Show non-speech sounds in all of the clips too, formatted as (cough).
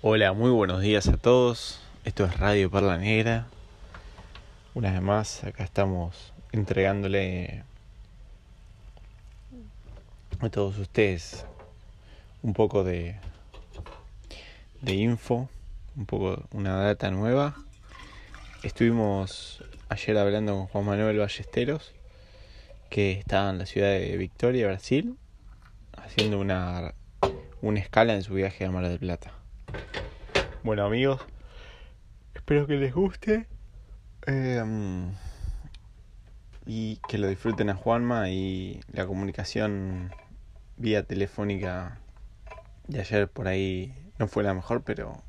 Hola, muy buenos días a todos. Esto es Radio Perla Negra. Una vez más, acá estamos entregándole a todos ustedes un poco de, de info, un poco una data nueva. Estuvimos ayer hablando con Juan Manuel Ballesteros, que está en la ciudad de Victoria, Brasil, haciendo una, una escala en su viaje a Mar del Plata. Bueno amigos, espero que les guste em, y que lo disfruten a Juanma y la comunicación vía telefónica de ayer por ahí no fue la mejor, pero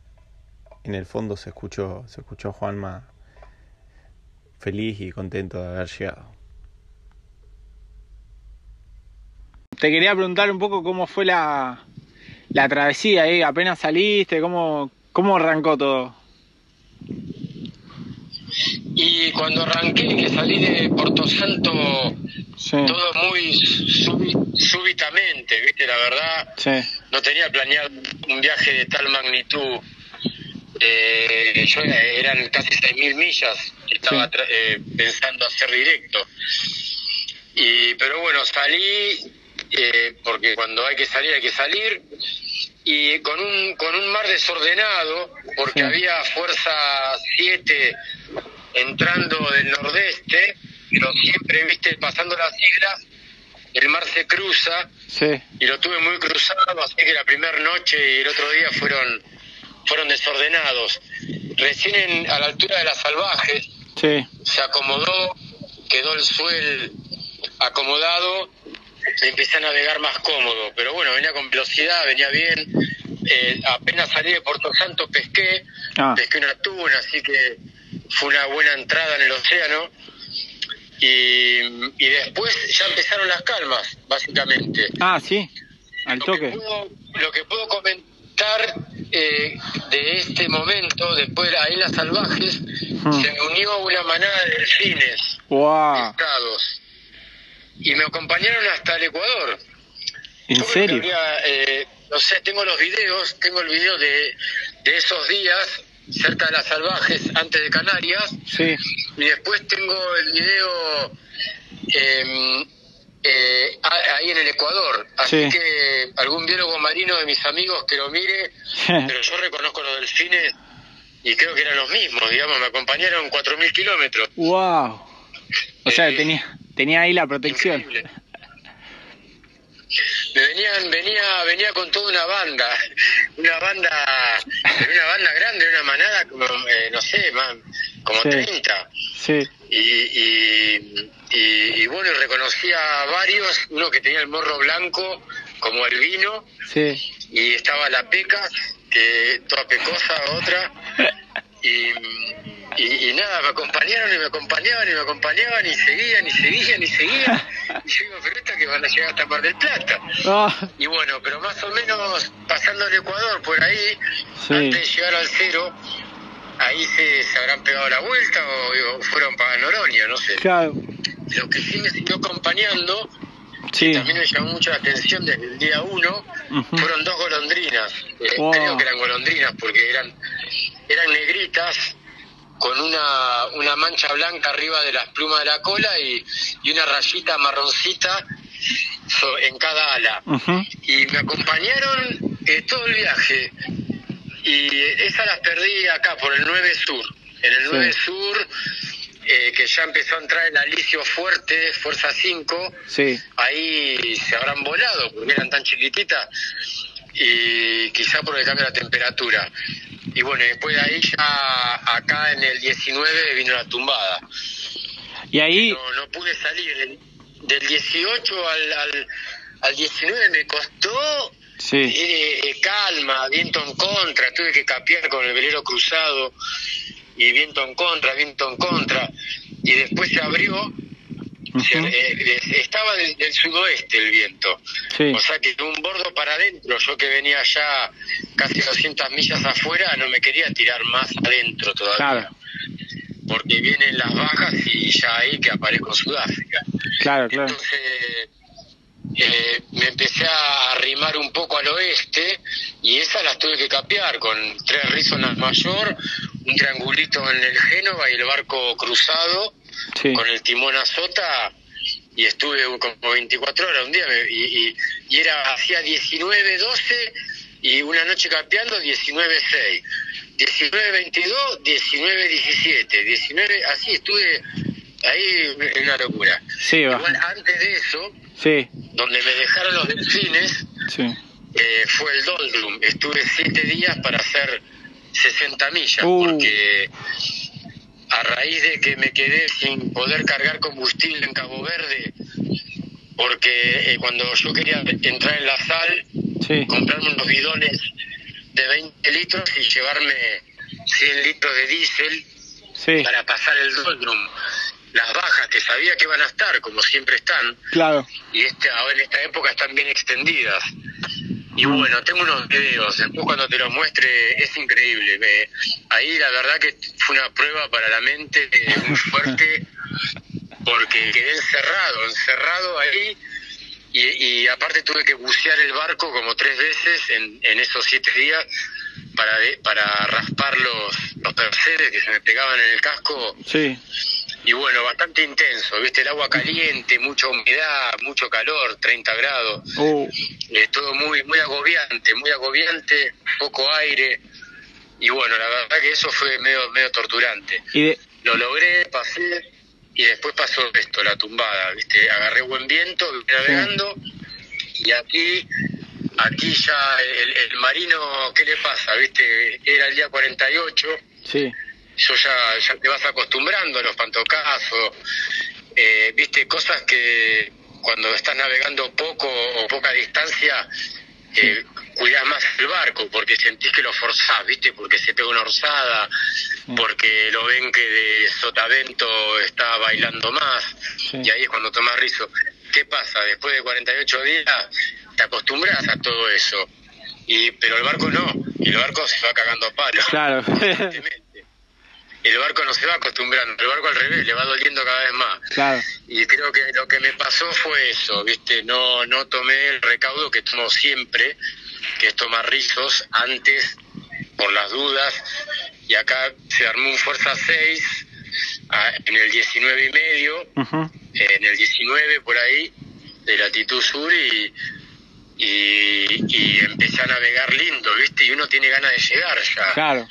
en el fondo se escuchó, se escuchó a Juanma feliz y contento de haber llegado. Te quería preguntar un poco cómo fue la, la travesía ahí, apenas saliste, cómo, ¿Cómo arrancó todo? Y cuando arranqué, que salí de Porto Santo, todo muy súbitamente, ¿viste? La verdad, no tenía planeado un viaje de tal magnitud. Eh, yo eran casi 6.000 millas, estaba eh, pensando hacer directo. Y, pero bueno, salí, eh, porque cuando hay que salir, hay que salir y con un, con un mar desordenado, porque había fuerza 7 entrando del nordeste, pero siempre, viste, pasando las islas, el mar se cruza, y lo tuve muy cruzado, así que la primera noche y el otro día fueron, fueron desordenados. Recién a la altura de las salvajes, se acomodó, quedó el suelo acomodado empecé a navegar más cómodo, pero bueno, venía con velocidad, venía bien. Eh, apenas salí de Puerto Santo pesqué, ah. pesqué una tuna, así que fue una buena entrada en el océano. Y, después ya empezaron las calmas, básicamente. Ah, sí, al toque. lo que puedo comentar eh, de este momento, después ahí en las salvajes, hmm. se unió una manada de delfines. Wow y me acompañaron hasta el Ecuador. ¿En serio? Eh, no sé, tengo los videos, tengo el video de, de esos días cerca de las salvajes, antes de Canarias. Sí. Y después tengo el video em, eh, ahí en el Ecuador. Así que algún biólogo marino de mis amigos que lo mire, (laughs) pero yo reconozco los delfines y creo que eran los mismos, digamos, me acompañaron 4.000 kilómetros. ¡Wow! O sea, eh, tenía tenía ahí la protección. Me venían, venía, venía con toda una banda, una banda, una banda grande, una manada como, eh, no sé, más, como 30. Sí. Y, y, bueno, reconocía a varios, uno que tenía el morro blanco, como el vino, sí. y estaba la peca, que toda pecosa, otra, (laughs) y y, nada, me acompañaron y me acompañaban y me acompañaban y seguían y seguían y seguían. (laughs) Y yo digo, pero esta que van a llegar hasta Mar del Plata. Ah. Y bueno, pero más o menos pasando el Ecuador por ahí, antes de llegar al cero, ahí se, se habrán pegado la vuelta o, fueron para Noronia, no sé. Claro. Lo que sí me siguió acompañando, sí. también me llamó mucho la atención desde el día uno, fueron dos golondrinas. Eh, creo que eran golondrinas porque eran, eran negritas con una, una mancha blanca arriba de las plumas de la cola y, y una rayita marroncita en cada ala. Y me acompañaron eh, todo el viaje. Y esas las perdí acá por el 9 Sur. En el 9 Sur, eh, que ya empezó a entrar el alicio fuerte, Fuerza 5, sí. ahí se habrán volado porque eran tan chiquititas y quizá por el cambio de la temperatura. Y bueno, después de ahí ya acá en el 19 vino la tumbada. Y ahí... No, pude salir. Del, 18 al, al, al, 19 me costó sí. Eh, eh, calma, viento en contra, tuve que capear con el velero cruzado y viento en contra, viento en contra. Y después se abrió eh, estaba del, sudoeste el viento, o sea que un bordo para adentro, yo que venía ya casi 200 millas afuera, no me quería tirar más adentro todavía. Porque vienen las bajas y ya ahí que aparezco Sudáfrica. Claro, claro. Entonces, eh, me empecé a arrimar un poco al oeste y esas las tuve que capear con tres rizonas mayor, un triangulito en el Génova y el barco cruzado con el timón a sota y estuve como 24 horas un día y, y, era hacía 19 12 y una noche capeando 19 6 19 22 19 17 19 así estuve ahí en una locura igual antes de eso sí. donde me dejaron los delfines sí. eh, fue el Doldrum estuve 7 días para hacer 60 millas uh. porque a raíz de que me quedé sin poder cargar combustible en Cabo Verde, porque eh, cuando yo quería entrar en la sal, comprarme unos bidones de 20 litros y llevarme 100 litros de diésel para pasar el doldrum. Las bajas que sabía que van a estar, como siempre están, claro. y este, ahora en esta época están bien extendidas. Y bueno, tengo unos videos, después cuando te los muestre es increíble. ahí la verdad que fue una prueba para la mente muy fuerte, porque quedé encerrado, encerrado ahí, y, aparte tuve que bucear el barco como tres veces en, en esos siete días para, para raspar los, los que se me pegaban en el casco. Sí y bueno, bastante intenso, viste, el agua caliente, mucha humedad, mucho calor, 30 grados, uh. es todo muy, muy agobiante, muy agobiante, poco aire, y bueno, la verdad que eso fue medio, medio torturante. ¿Y Lo logré, pasé, y después pasó esto, la tumbada, viste, agarré buen viento, navegando, y aquí aquí ya el, el, marino, ¿qué le pasa? ¿Viste? Era el día 48. Sí yo ya, ya te vas acostumbrando a los pantocazos, eh, viste, cosas que cuando estás navegando poco o poca distancia, eh, cuidas más el barco porque sentís que lo forzás, viste, porque se pega una orzada, porque lo ven que de sotavento está bailando más, y ahí es cuando tomás rizo. ¿Qué pasa? Después de 48 días te acostumbras a todo eso. Y, pero el barco no, y el barco se va cagando a palos. Claro. El barco no se va acostumbrando, el barco al revés, le va doliendo cada vez más. Claro. Y creo que lo que me pasó fue eso, ¿viste? No, no tomé el recaudo que tomo siempre, que es tomar rizos antes, por las dudas, y acá se armó un Fuerza 6 en el 19 y medio, en el 19 por ahí, de latitud sur, y, y, y empecé a navegar lindo, ¿viste? Y uno tiene ganas de llegar ya. Claro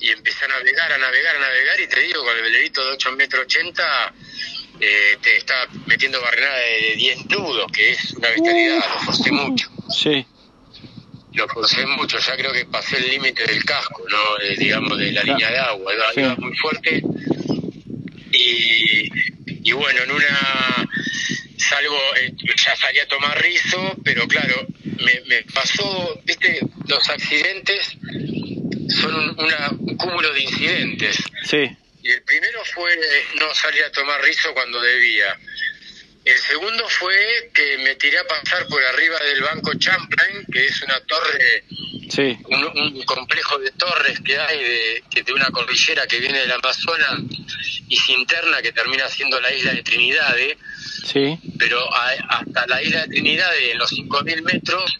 y empecé a navegar, a navegar, a navegar y te digo, con el velerito de 8 metros 80 eh, te está metiendo barrenada de 10 nudos, que es una bestialidad, lo forcé mucho. Sí. Lo forcé mucho, ya creo que pasé el límite del casco, ¿no? Eh, digamos, de la línea de agua, iba, muy fuerte. Y, y bueno, en una salgo, eh, ya salí a tomar rizo, pero claro, me, me pasó, viste, los accidentes son un, cúmulo de incidentes. Sí. Y el primero fue no salir a tomar rizo cuando debía. El segundo fue que me tiré a pasar por arriba del banco Champlain, que es una torre, sí. un, complejo de torres que hay de, de una cordillera que viene del Amazonas y se interna que termina siendo la isla de Trinidad. Sí. Pero hasta la isla de Trinidad, en los 5.000 metros,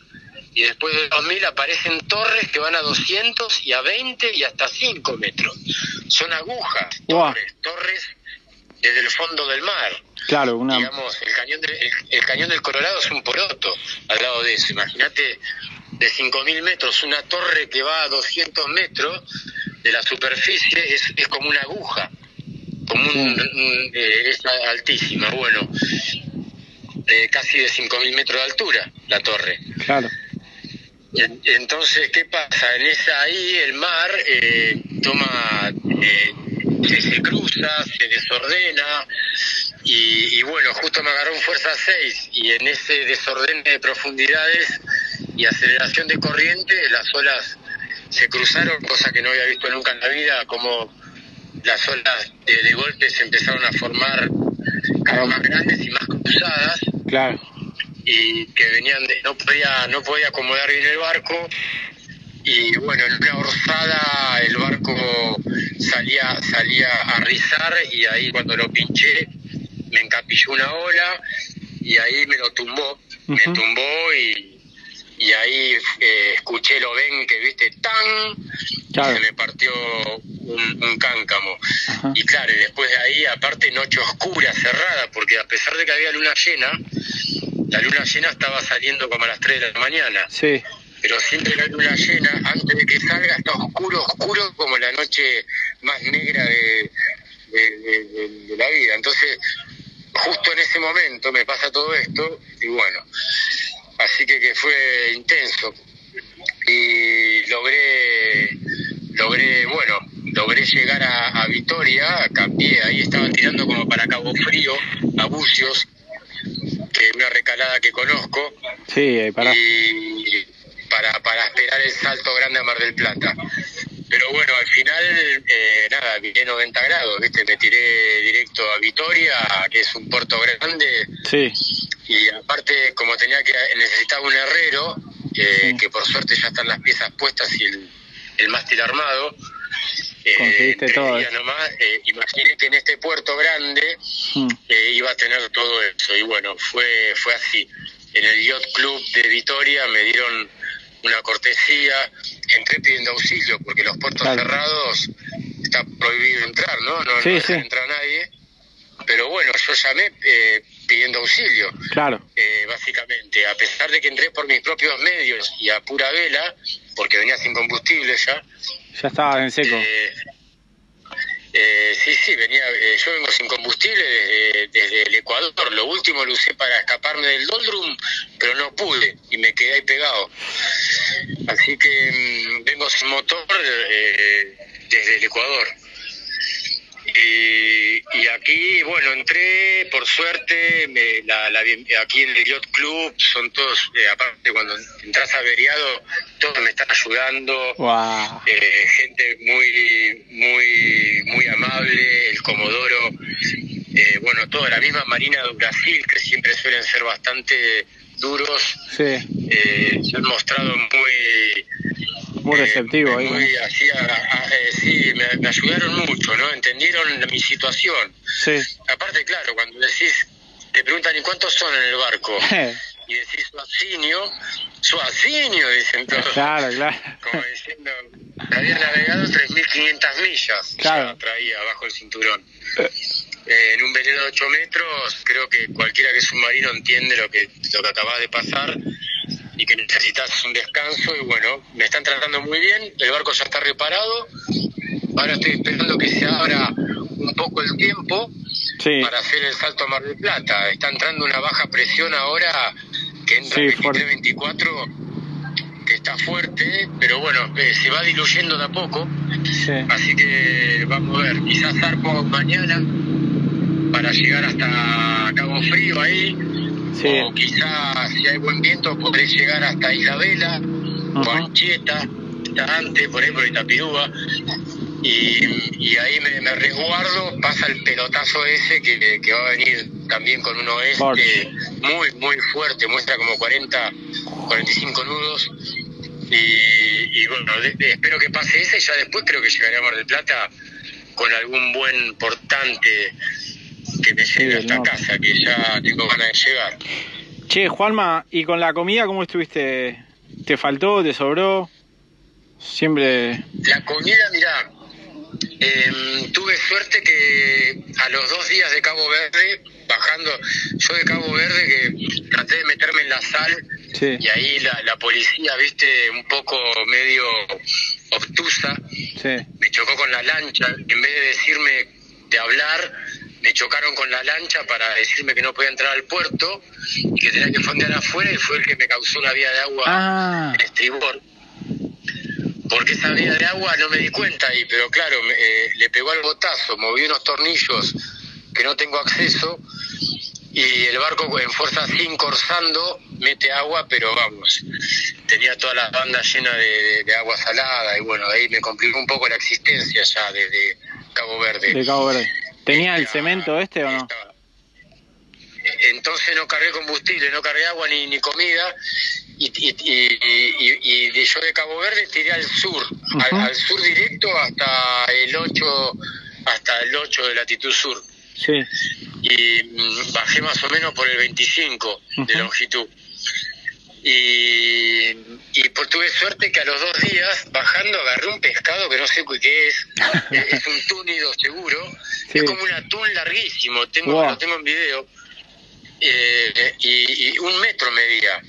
y después de 2000 aparecen torres que van a 200 y a 20 y hasta 5 metros. Son agujas, torres, torres desde el fondo del mar. Claro, una... Digamos, el cañón, el, cañón del Colorado es un poroto al lado de eso. Imagínate de 5.000 metros, una torre que va a 200 metros de la superficie es, es como una aguja, como un, eh, es altísima, bueno, eh, casi de 5.000 metros de altura la torre. Claro. Entonces, ¿qué pasa? En esa ahí el mar eh, toma, eh, se, cruza, se desordena y, bueno, justo me agarró un Fuerza 6 y en ese desorden de profundidades y aceleración de corriente las olas se cruzaron, cosa que no había visto nunca en la vida, como las olas de, de golpe se empezaron a formar cada vez más grandes y más cruzadas. Claro y que venían de, no podía no podía acomodar bien el barco. Y bueno en una orzada el barco salía salía a rizar y ahí cuando lo pinché me encapilló una ola y ahí me lo tumbó me tumbó y, y ahí eh, escuché lo ven que viste tan se me partió un, cáncamo. Y claro y después de ahí aparte noche oscura cerrada porque a pesar de que había luna llena la luna llena estaba saliendo como a las 3 de la mañana. Sí. Pero siempre la luna llena antes de que salga está oscuro oscuro como la noche más negra de, de la vida. Entonces justo en ese momento me pasa todo esto y bueno así que, que fue intenso. Y logré logré bueno logré llegar a, Vitoria cambié ahí estaban tirando como para Cabo Frío a Bucios una recalada que conozco sí para y para para esperar el salto grande a Mar del Plata pero bueno, al final, eh, nada, miré 90 grados, ¿viste? Me tiré directo a Vitoria, que es un puerto grande. Sí. Y aparte, como tenía que, necesitaba un herrero, eh, que por suerte ya están las piezas puestas y el, mástil armado. Eh, todo. Nomás, eh, imaginé que en este puerto grande hmm. eh, iba a tener todo eso. Y bueno, fue, fue así. En el Yacht Club de Vitoria me dieron una cortesía, entré pidiendo auxilio porque los puertos cerrados está prohibido entrar, ¿no? No, sí, entrar nadie. Pero bueno, yo llamé eh, pidiendo auxilio. Claro. Eh, básicamente, a pesar de que entré por mis propios medios y a pura vela, porque venía sin combustible ya. Ya estaba en seco. Eh, eh, sí, sí, venía, eh, yo vengo sin combustible desde, el Ecuador. Lo último lo usé para escaparme del doldrum, pero no pude y me quedé ahí pegado. Así que mm, vengo sin motor eh, desde el Ecuador. Y, aquí, bueno, entré, por suerte, me, la, la, aquí en el Yacht Club son todos, eh, aparte cuando entras averiado, todos me están ayudando, eh, gente muy, muy, muy amable, el Comodoro, eh, bueno, toda la misma Marina de Brasil, que siempre suelen ser bastante duros, se han mostrado muy muy receptivo ahí. Muy, eh, sí, me, ayudaron mucho, ¿no? Entendieron mi situación. Sí. Aparte, claro, cuando decís, te preguntan, ¿y cuántos son en el barco? (laughs) y decís Suacinio, Suacinio, dicen todos. Claro, claro. Como diciendo, había navegado 3.500 millas, claro. traía bajo el cinturón. Eh, en un velero de 8 metros, creo que cualquiera que es submarino entiende lo que, lo que acabas de pasar y que necesitas un descanso y bueno, me están tratando muy bien, el barco ya está reparado, ahora estoy esperando que se abra un poco el tiempo para hacer el salto a Mar del Plata, está entrando una baja presión ahora que entra en 23-24 que está fuerte, pero bueno, eh, se va diluyendo de a poco, así que vamos a ver, quizás zarpo mañana para llegar hasta Cabo Frío ahí, o quizás si hay buen viento podré llegar hasta Isabela o Anchieta, antes, por ejemplo, Itapirúa. Y, y ahí me, resguardo, pasa el pelotazo ese que, que, va a venir también con un oeste muy, muy fuerte, muestra como 40, 45 nudos. Y, bueno, espero que pase ese y ya después creo que llegaré a Mar del Plata con algún buen portante que me llegue a esta casa, que ya tengo ganas de llegar. Che, Juanma, ¿y con la comida cómo estuviste? ¿Te faltó? ¿Te sobró? Siempre... La comida, mirá, em, tuve suerte que a los dos días de Cabo Verde, bajando, yo de Cabo Verde que traté de meterme en la sal y ahí la, la, policía, viste, un poco medio obtusa, me chocó con la lancha, en vez de decirme de hablar, me chocaron con la lancha para decirme que no podía entrar al puerto y que tenía que fondear afuera y fue el que me causó una vía de agua ah. en estribor. Porque esa vía de agua no me di cuenta ahí, pero claro, eh, le pegó al botazo, moví unos tornillos que no tengo acceso y el barco en fuerza sin corsando mete agua, pero vamos, tenía toda la banda llena de, de, agua salada y bueno, ahí me complicó un poco la existencia ya desde Cabo Verde. De Cabo Verde. ¿Tenía el cemento este o no? Entonces no cargué combustible, no cargué agua ni, ni comida y, y, y, yo de Cabo Verde tiré al sur, al, sur directo hasta el 8 hasta el 8 de latitud sur. Sí. Y mm, bajé más o menos por el 25 de longitud. Y, y por, tuve suerte que a los dos días, bajando, agarré un pescado que no sé qué (laughs) es, es un túnido seguro, es como un atún larguísimo, tengo, lo tengo en video, eh, y, un metro medía.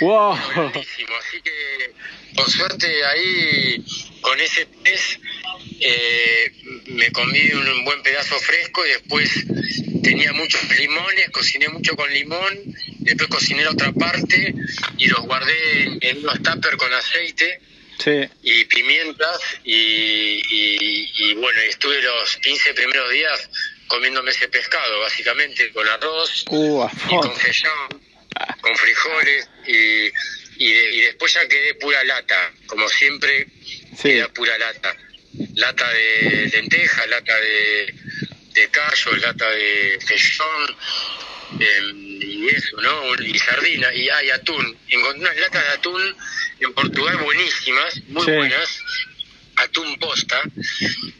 Wow. Así que, por suerte, ahí con ese pez eh, me comí un buen pedazo fresco y después tenía muchos limones, cociné mucho con limón, después cociné la otra parte y los guardé en, unos tuppers con aceite y pimientas y, bueno, estuve los 15 primeros días comiéndome ese pescado, básicamente con arroz y con fellón, con frijoles y, y, después ya quedé pura lata, como siempre, queda pura lata. Lata de lenteja, lata de, de callo, lata de fellón, em, y eso, ¿no? Y sardina, y hay atún. Encontré unas latas de atún en Portugal buenísimas, muy buenas, atún posta,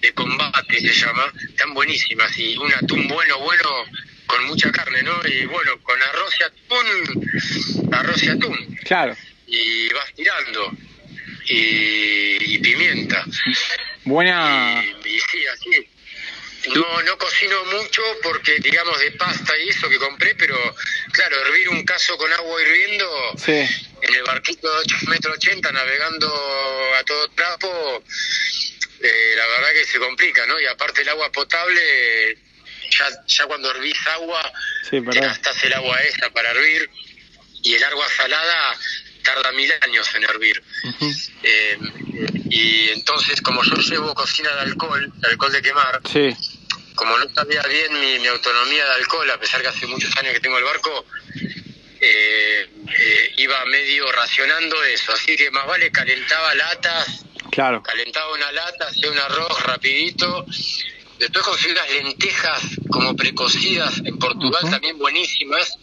de combate se llama, están buenísimas, y un atún bueno, bueno, con mucha carne, ¿no? Y bueno, con arroz y atún, arroz y atún. Claro. Y vas tirando. Y, pimienta. Buena. y sí, así. No, no cocino mucho porque, digamos, de pasta y eso que compré, pero claro, hervir un caso con agua hirviendo en el barquito de 8 metros 80 navegando a todo trapo, eh, la verdad que se complica, ¿no? Y aparte el agua potable, ya, ya cuando hervís agua, sí, gastás el agua esa para hervir. Y el agua salada tarda mil años en hervir. Eh, y entonces, como yo llevo cocina de alcohol, de alcohol de quemar, sí como no sabía bien mi, autonomía de alcohol, a pesar que hace muchos años que tengo el barco, eh, eh, iba medio racionando eso. Así que más vale calentaba latas, claro. calentaba una lata, hacía un arroz rapidito. Después conseguí unas lentejas como precocidas en Portugal, también buenísimas,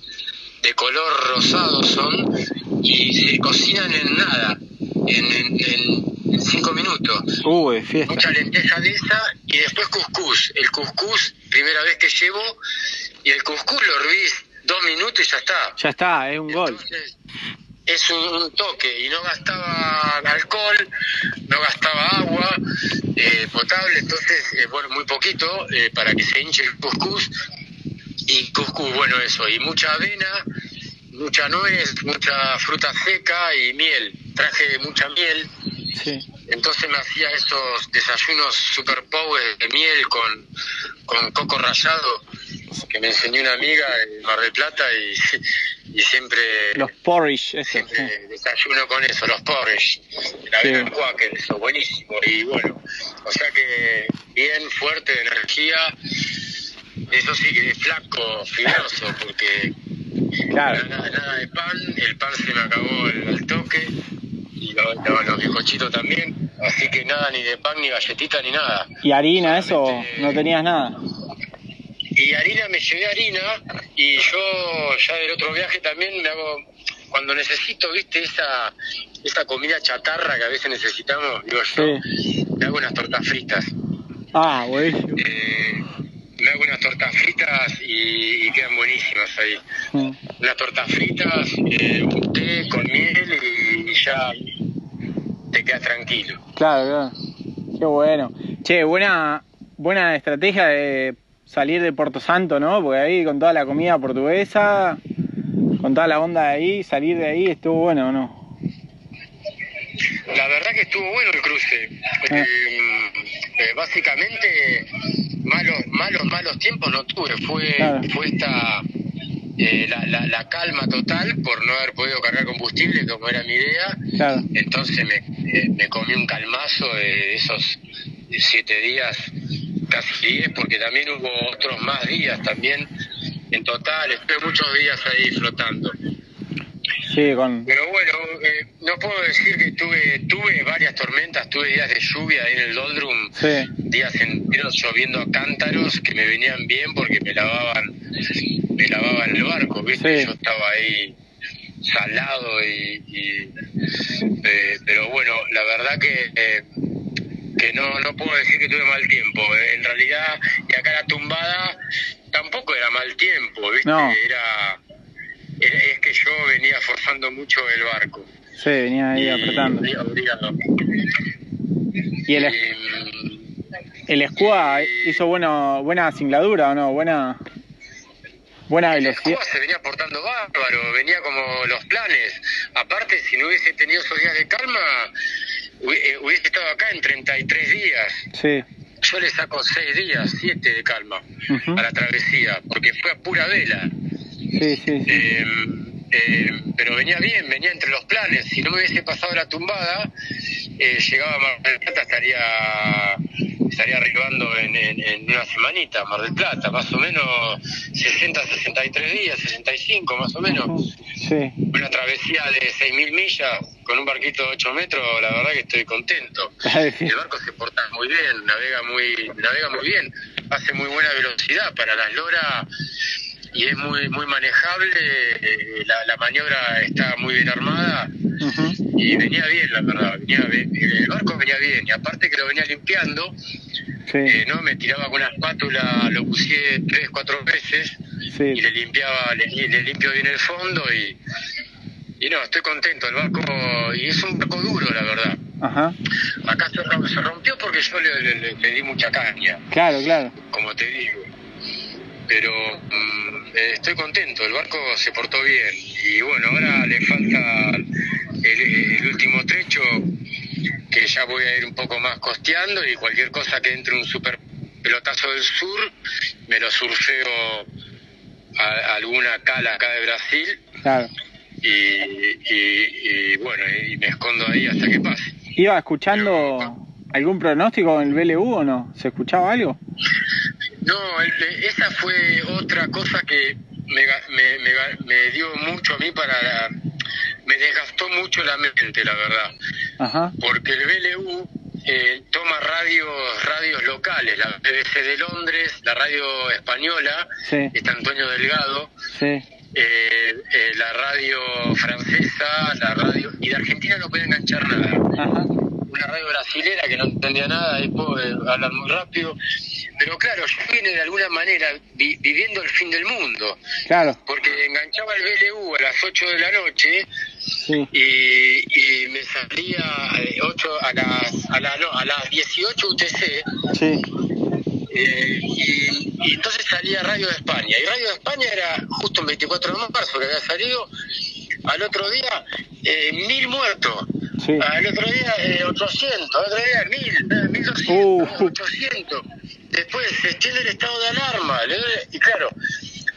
de color rosado son, y se cocinan en nada, en, en cinco minutos. Uy, fiesta. Mucha lenteja de esa y después cuscús. El cuscús, primera vez que llevo, y el cuscús lo hervís dos minutos y ya está. Ya está, es un gol. Es un, toque y no gastaba alcohol, no gastaba agua eh, potable, entonces, eh, bueno, muy poquito eh, para que se hinche el cuscús. Y cuscús, bueno, eso, y mucha avena, mucha nuez, mucha fruta seca y miel. Traje mucha miel entonces me hacía esos desayunos super power de miel con, con coco rallado que me enseñó una amiga en Mar del Plata y, (laughs) y siempre... Los porridge, siempre desayuno con eso, los porridge. La sí. Quaker, eso, buenísimo. Y bueno, o sea que bien fuerte de energía. Eso sí que es flaco, fibroso, porque claro. nada, nada, de pan, el pan se me acabó al toque y los, los bizcochitos también. Así que nada, ni de pan, ni galletita, ni nada. ¿Y harina, eso? ¿No tenías nada? Y harina, me llevé harina y yo ya del otro viaje también me hago, cuando necesito, viste, esa, esa comida chatarra que a veces necesitamos, digo yo, me hago unas tortas fritas. Ah, buenísimo. Eh, me hago unas tortas fritas y, quedan buenísimas ahí. Mm. Unas tortas fritas, eh, un té con miel y ya te quedas tranquilo. Claro, claro. Qué bueno. Che, buena, buena estrategia de salir de Puerto Santo, ¿no? Porque ahí con toda la comida portuguesa, con toda la onda de ahí, salir de ahí estuvo bueno, ¿no? La verdad que estuvo bueno el cruce. Ah. Eh, eh, básicamente, malos, malos, malos tiempos no tuve. Fue, fue esta eh, la, la, calma total por no haber podido cargar combustible, como era mi idea. Entonces me, eh, me, comí un calmazo de esos siete días, casi diez, porque también hubo otros más días también. En total, estuve muchos días ahí flotando. Sí, con... Pero bueno, eh, no puedo decir que tuve tuve varias tormentas, tuve días de lluvia ahí en el Doldrum, días enteros lloviendo a cántaros que me venían bien porque me lavaban me lavaban el barco, ¿viste? Yo estaba ahí salado y, eh, pero bueno, la verdad que eh, que no no puedo decir que tuve mal tiempo. En realidad, y acá la tumbada tampoco era mal tiempo, ¿viste? Era es que yo venía forzando mucho el barco. Sí, venía ahí apretando. Y el, el escudo hizo bueno, buena singladura o no, buena buena velocidad. El se venía portando bárbaro, venía como los planes. Aparte, si no hubiese tenido esos días de calma, eh, hubiese estado acá en 33 días. Sí. Yo le saco 6 días, 7 de calma a la travesía, porque fue a pura vela. Sí, sí. Eh, eh, pero venía bien, venía entre los planes. Si no me hubiese pasado la tumbada, eh, llegaba a Mar del Plata, estaría, estaría arribando en, en, una semanita, Mar del Plata, más o menos 60, 63 días, 65 más o menos. Sí. Una travesía de 6.000 millas con un barquito de 8 metros, la verdad que estoy contento. (laughs) El barco se porta muy bien, navega muy, navega muy bien, hace muy buena velocidad para las loras y es muy muy manejable, eh, la, la, maniobra está muy bien armada y venía bien, la verdad, venía el barco venía bien y aparte que lo venía limpiando, eh, no me tiraba con una espátula, lo puse tres, cuatro veces y le limpiaba, le, le, limpio bien el fondo y, y no, estoy contento, el barco, y es un barco duro, la verdad. Ajá. Acá se, rompió porque yo le, le di mucha caña. Claro, claro. Como te digo pero mm, eh, estoy contento, el barco se portó bien y bueno, ahora le falta el, último trecho que ya voy a ir un poco más costeando y cualquier cosa que entre un super pelotazo del sur, me lo surfeo a, alguna cala acá de Brasil. Claro. Y, bueno, y me escondo ahí hasta que pase. ¿Iba escuchando algún pronóstico en el BLU o no? ¿Se escuchaba algo? No, esa fue otra cosa que me, me, dio mucho a mí para... me desgastó mucho la mente, la verdad. Ajá. Porque el BLU eh, toma radios radios locales, la BBC de Londres, la radio española, sí. está Antonio Delgado, sí. eh, eh, la radio francesa, la radio... Y de Argentina no puede enganchar nada. Ajá. Una radio brasilera que no entendía nada, después hablan muy rápido. Pero claro, yo vine de alguna manera viviendo el fin del mundo. Claro. Porque enganchaba el BLU a las 8 de la noche sí. y, me salía a, 8, a, las, a, la, no, a las 18 UTC. Sí. Eh, y, entonces salía Radio de España. Y Radio de España era justo el 24 de marzo que había salido. Al otro día, eh, mil muertos. Sí. Al otro día, eh, 800. Al otro día, mil, 1200, uh. 800 después se extiende el estado de alarma, y claro,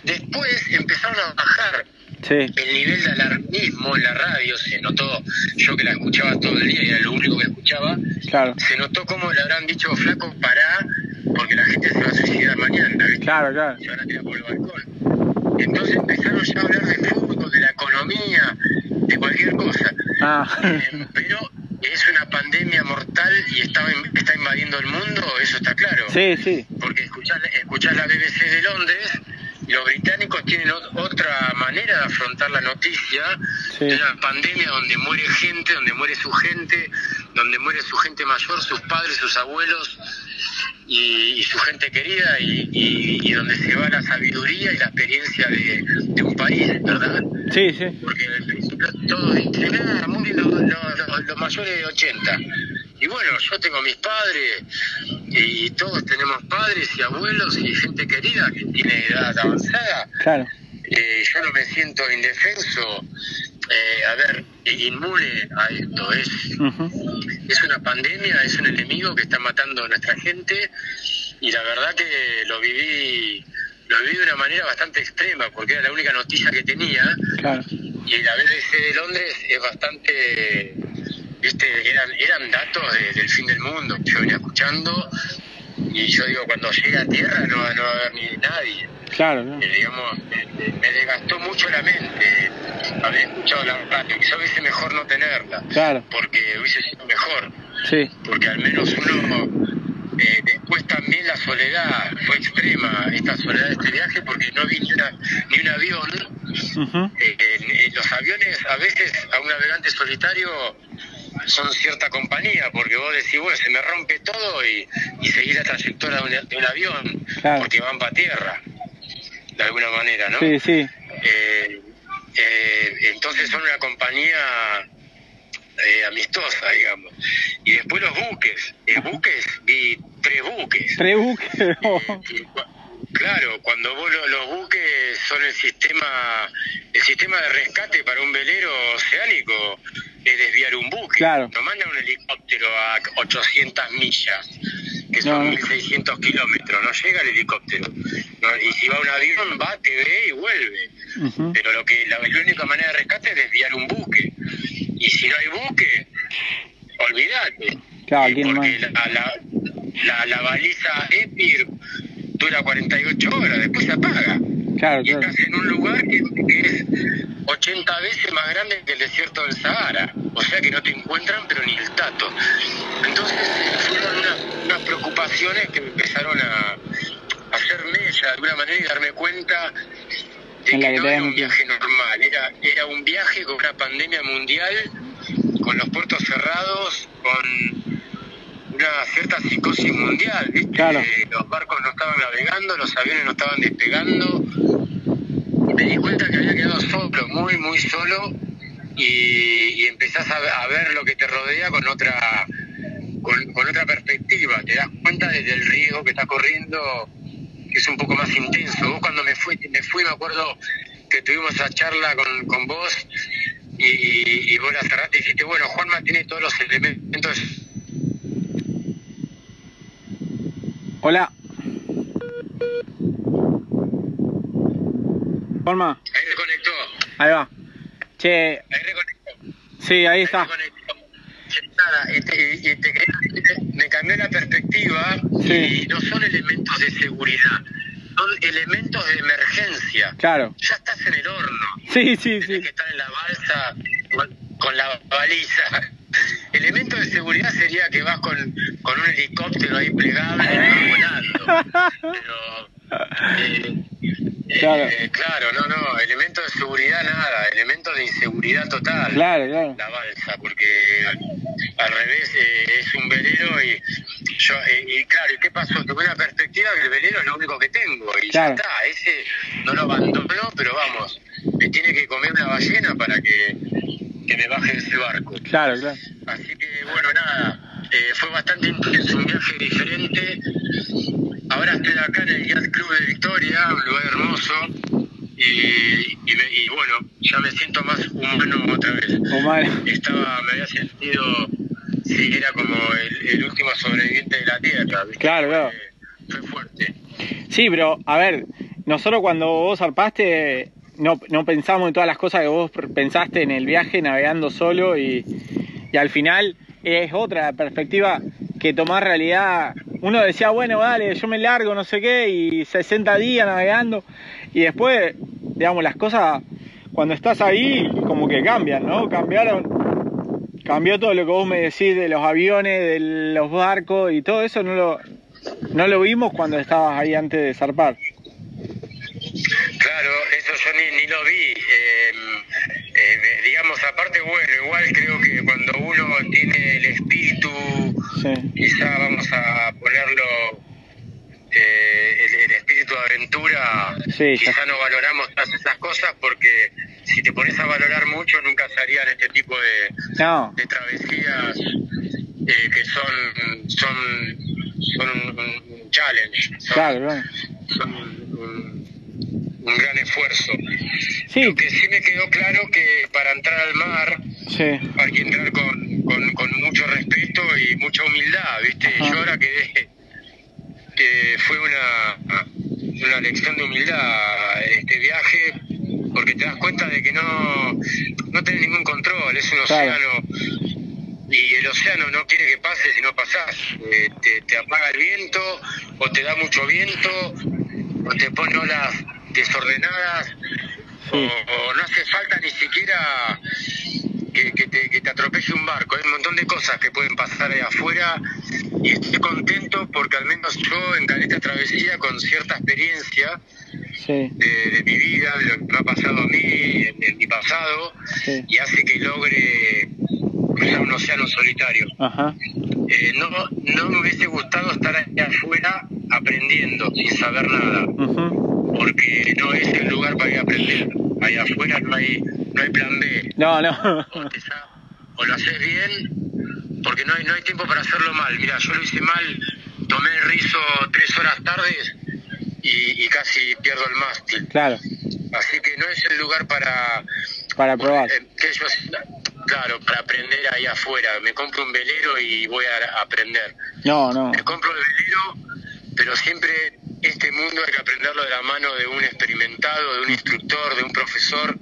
después empezaron a bajar el nivel de alarmismo en la radio, se notó, yo que la escuchaba todo el día y era lo único que escuchaba, claro. se notó como le habrán dicho, flaco, pará, porque la gente se va a suicidar mañana, Claro, claro. Se van a tirar por el balcón. Entonces empezaron ya a hablar de fútbol, de la economía, de cualquier cosa. Ah. Eh, pero es una pandemia mortal y está, está invadiendo el mundo, eso está claro. Sí, sí. Porque escuchás, escuchás la BBC de Londres y los británicos tienen otra manera de afrontar la noticia sí. de una pandemia donde muere gente, donde muere su gente, donde muere su gente mayor, sus padres, sus abuelos y, su gente querida y, donde se va la sabiduría y la experiencia de, un país, ¿verdad? Sí, sí. Porque todos dicen, ah, muy los mayores de 80. Y bueno, yo tengo mis padres y todos tenemos padres y abuelos y gente querida que tiene edad avanzada. Claro. Eh, yo no me siento indefenso, eh, a ver, inmune a esto. Es, es una pandemia, es un enemigo que está matando a nuestra gente y la verdad que lo viví lo viví de una manera bastante extrema porque era la única noticia que tenía claro. y la BBC de Londres es bastante viste eran eran datos del fin del mundo que yo venía escuchando y yo digo cuando llegue a tierra no, no va a haber ni nadie Claro, ¿no? Eh, digamos, me, desgastó mucho la mente haber escuchado la radio. Quizá hubiese mejor no tenerla. Claro. Porque hubiese sido mejor. Sí. Porque al menos uno. Eh, después también la soledad fue extrema, esta soledad de este viaje, porque no vi ni, una, ni un avión. Eh, los aviones, a veces, a un navegante solitario son cierta compañía, porque vos decís, bueno, se me rompe todo y, y seguir la trayectoria de un, avión, porque van para tierra de alguna manera, ¿no? Sí, sí. Eh, Eh, entonces son una compañía eh, amistosa, digamos. Y después los buques. Eh, buques, vi tres buques. Tres buques. (laughs) claro, cuando vos los buques son el sistema, el sistema de rescate para un velero oceánico es desviar un buque. Claro. No mandan un helicóptero a 800 millas, que son 1600 kilómetros. No llega el helicóptero. y si va un avión, va, te ve y vuelve. Pero lo que la, la única manera de rescate es desviar un buque. Y si no hay buque, olvídate. Claro, porque la, la, la, baliza EPIR dura 48 horas, después se apaga. Claro, y estás en un lugar que, es 80 veces más grande que el desierto del Sahara. O sea que no te encuentran, pero ni el tato. Entonces fueron unas, preocupaciones que me empezaron a, hacerme de alguna manera y darme cuenta de que no era un viaje normal, era, era un viaje con una pandemia mundial, con los puertos cerrados, con una cierta psicosis mundial, ¿viste? los barcos no estaban navegando, los aviones no estaban despegando. me di cuenta que había quedado solo, muy, muy solo, y, empezás a, ver lo que te rodea con otra, con, con otra perspectiva. Te das cuenta del riesgo que está corriendo que es un poco más intenso. Vos cuando me fui, me fui, me acuerdo que tuvimos esa charla con, con vos y, y, vos la cerraste y dijiste, bueno, Juanma tiene todos los elementos. Hola. Juanma. Ahí reconectó. Ahí va. Che. Ahí reconectó. Sí, ahí está. Nada, este, me cambió la perspectiva y no son elementos de seguridad, son elementos de emergencia. Claro. Ya estás en el horno. Sí, sí, sí. que estar en la balsa con, la baliza. Elemento de seguridad sería que vas con, con un helicóptero ahí plegable (laughs) volando. Pero eh, Claro. Eh, claro, no, no, elemento de seguridad nada, elemento de inseguridad total. Claro, claro. La balsa, porque al, revés eh, es un velero y yo, eh, y claro, ¿y qué pasó? Tuve una perspectiva que el velero es lo único que tengo y ya está, ese no lo abandono, pero vamos, me tiene que comer una ballena para que, que me baje de ese barco. Claro, claro. Así que bueno, nada, fue bastante intenso, un viaje diferente Ahora estoy acá en el Yacht Club de Victoria, un lugar hermoso. Y, y, bueno, ya me siento más humano otra vez. Humano. Estaba, me había sentido, sí, era como el, último sobreviviente de la Tierra. Claro, claro. Fue, fuerte. Sí, pero a ver, nosotros cuando vos zarpaste, no, no pensamos en todas las cosas que vos pensaste en el viaje navegando solo y, y al final es otra perspectiva que tomar realidad uno decía, bueno, dale, yo me largo, no sé qué, y 60 días navegando, y después, digamos, las cosas, cuando estás ahí, como que cambian, ¿no? Cambiaron, cambió todo lo que vos me decís de los aviones, de los barcos, y todo eso no lo, no lo vimos cuando estabas ahí antes de zarpar. Claro, eso yo ni, ni lo vi. Em, eh, digamos, aparte, bueno, igual creo que cuando uno tiene el espíritu quizá vamos a ponerlo eh, el, espíritu de aventura, quizá no valoramos todas esas cosas porque si te pones a valorar mucho nunca harían este tipo de, de travesías eh, que son son son un, challenge, son, un, gran esfuerzo. Lo que sí me quedó claro que para entrar al mar hay que entrar con con, mucho respeto y mucha humildad, ¿viste? Yo ahora quedé, que fue una, una lección de humildad este viaje, porque te das cuenta de que no, no tenés ningún control, es un océano y el océano no quiere que pases si no pasás. Eh, te, apaga el viento, o te da mucho viento, o te pone olas desordenadas, o, no hace falta ni siquiera que, te, que te atropelle un barco. Hay un montón de cosas que pueden pasar ahí afuera y estoy contento porque al menos yo encaré esta travesía con cierta experiencia de, mi vida, de lo que me ha pasado a mí en, mi pasado y hace que logre cruzar un océano solitario. Eh, no, no me hubiese gustado estar ahí afuera aprendiendo sin saber nada, porque no es el lugar para ir a aprender ahí afuera no hay, no hay plan B. No, no. O, lo haces bien, porque no hay, no hay tiempo para hacerlo mal. Mira, yo lo hice mal, tomé el rizo tres horas tardes y, casi pierdo el mástil. Claro. Así que no es el lugar para... Para probar. Eh, claro, para aprender ahí afuera. Me compro un velero y voy a aprender. No, no. Me compro el velero, pero siempre este mundo hay que aprenderlo de la mano de un experimentado, de un instructor, de un profesor.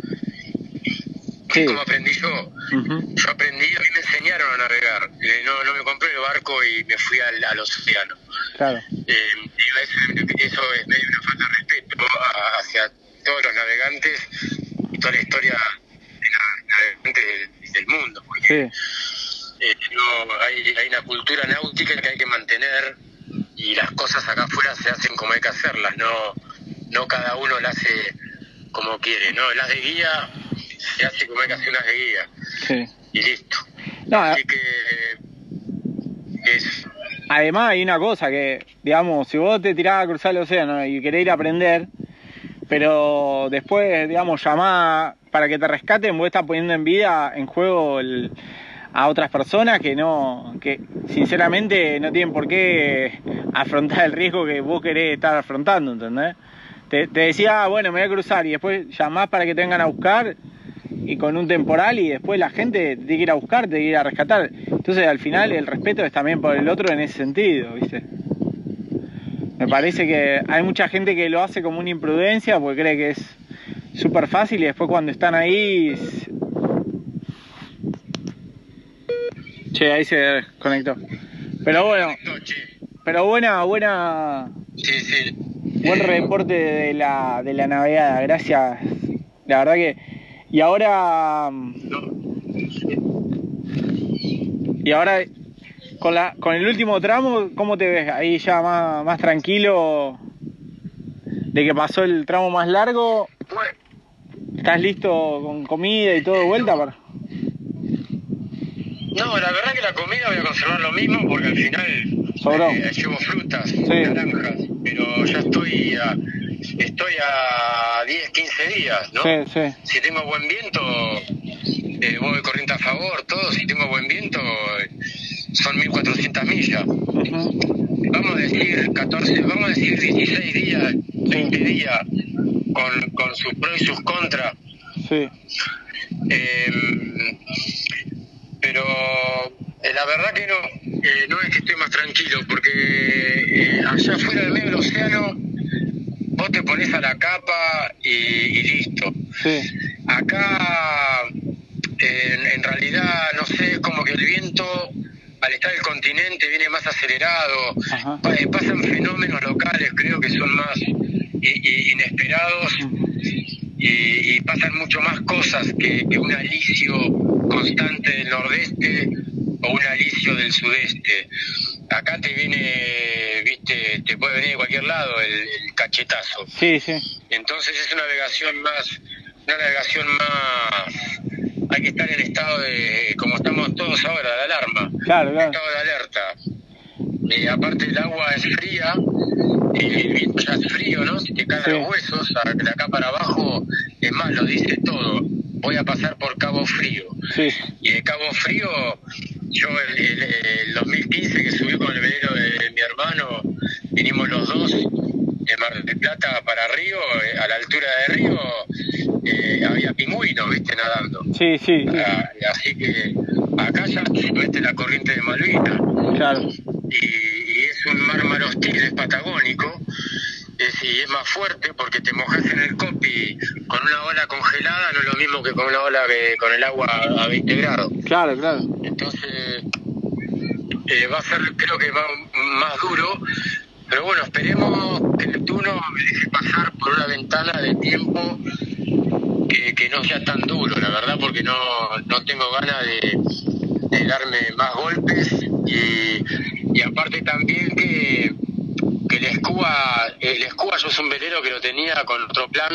Sí. como aprendí yo. Yo aprendí, a mí me enseñaron a navegar. Eh, no, no me compré el barco y me fui al, al océano. Claro. Eh, eso, es medio una falta de respeto hacia todos los navegantes y toda la historia de navegantes del, mundo. Porque eh, no, hay, hay una cultura náutica que hay que mantener y las cosas acá afuera se hacen como hay que hacerlas, no, no cada uno las hace como quiere, ¿no? Las de guía se hace como hay que hacer las de guía. Sí. Y listo. Así que es... Además hay una cosa que, digamos, si vos te tirás a cruzar el océano y querés ir a aprender, pero después, digamos, llamás para que te rescaten, vos estás poniendo en vida, en juego el, a otras personas que no, que sinceramente no tienen por qué afrontar el riesgo que vos querés estar afrontando, ¿entendés? Te, decía, ah, bueno, me voy a cruzar y después llamás para que te vengan a buscar y con un temporal y después la gente te tiene que ir a buscar, te tiene que ir a rescatar. Entonces al final el respeto es también por el otro en ese sentido, ¿viste? Me parece que hay mucha gente que lo hace como una imprudencia porque cree que es súper fácil y después cuando están ahí Che, ahí se desconectó. Pero bueno. Pero buena, buena. Sí, sí. Buen reporte de la, de la navegada, gracias. La verdad que. Y ahora. Y ahora, con, la, con el último tramo, ¿cómo te ves? Ahí ya más, más tranquilo de que pasó el tramo más largo. ¿Estás listo con comida y todo de vuelta? Para... No, la verdad que la comida voy a conservar lo mismo porque al final eh, llevo frutas, naranjas, pero ya estoy a, estoy a 10, 15 días, ¿no? Sí, sí. Si tengo buen viento, eh, voy corriente a favor, todo, si tengo buen viento, son 1400 millas. Vamos a decir 14, vamos a decir 16 días, 20 días, con, con sus pros y sus contras. Sí. Eh, pero eh, la verdad que no, eh, no es que estoy más tranquilo, porque eh, allá afuera del medio del océano vos te pones a la capa y, listo. Acá en, realidad, no sé, es como que el viento al estar el continente viene más acelerado, pasan fenómenos locales, creo que son más inesperados y, pasan mucho más cosas que, un alicio constante del nordeste o un alicio del sudeste. Acá te viene, viste, te puede venir de cualquier lado el, cachetazo. Sí, sí. Entonces es una navegación más, una navegación más, hay que estar en estado de, como estamos todos ahora, de alarma. Claro, claro. estado de alerta. Eh, aparte el agua es fría, el viento ya es frío, ¿no? Si te caen los huesos, de acá para abajo, es más, lo dice todo. Voy a pasar por Cabo Frío. Y de Cabo Frío, yo el, 2015 que subí con el velero de, mi hermano, vinimos los dos de Mar del Plata para Río, eh, a la altura de Río, eh, había pingüinos, viste, nadando. Sí, sí. Ah, así que acá ya viste la corriente de Malvinas. Claro. Y, es un mar hostil, es patagónico, es, y es más fuerte porque te mojas en el copi con una ola congelada, no es lo mismo que con una ola que con el agua a 20 grados. Claro, claro. Entonces, eh, va a ser, creo que va más duro, pero bueno, esperemos que Neptuno me deje pasar por una ventana de tiempo que, que no sea tan duro, la verdad, porque no, no tengo ganas de, de darme más golpes y, y aparte también que, que el Escuba, el Escuba yo es un velero que lo tenía con otro plan,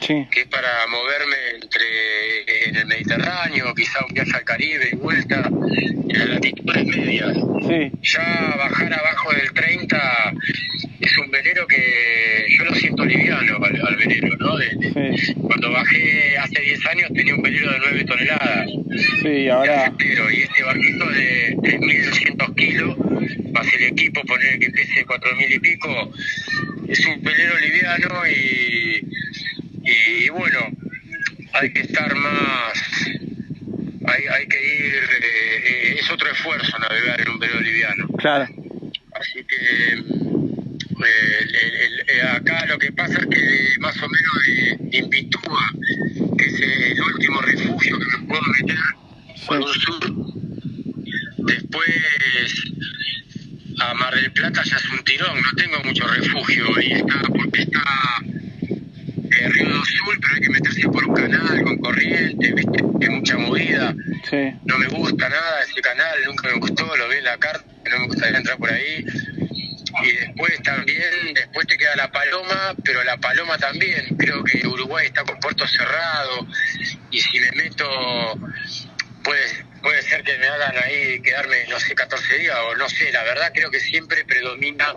que es para moverme entre en el Mediterráneo, quizá un viaje al Caribe y vuelta, en las latitudes medias. Ya bajar abajo del 30 es un velero que yo lo siento liviano al, velero, ¿no? Cuando bajé hace 10 años tenía un velero de 9 toneladas. Sí, ahora... Y este barquito de 3.200 kilos, más el equipo, poner que pese 4.000 y pico, es un velero liviano y, y, bueno, hay que estar más... Hay, hay que ir... Eh, eh, es otro esfuerzo navegar en un velero liviano. Claro. Así que acá lo que pasa es que más o menos de, Invitúa, que es el último refugio que me puedo meter por un sur, después a Mar del Plata ya es un tirón, no tengo mucho refugio, ahí está, porque está eh, Río del Sur, pero hay que meterse por un canal con corriente, ¿viste? hay mucha movida, no me gusta nada ese canal, nunca me gustó, lo vi en la carta, no me gustaría entrar por ahí, y después también, después te queda la Paloma, pero la Paloma también, creo que Uruguay está con puerto cerrado y si me meto, puede, puede ser que me hagan ahí quedarme, no sé, 14 días o no sé, la verdad creo que siempre predomina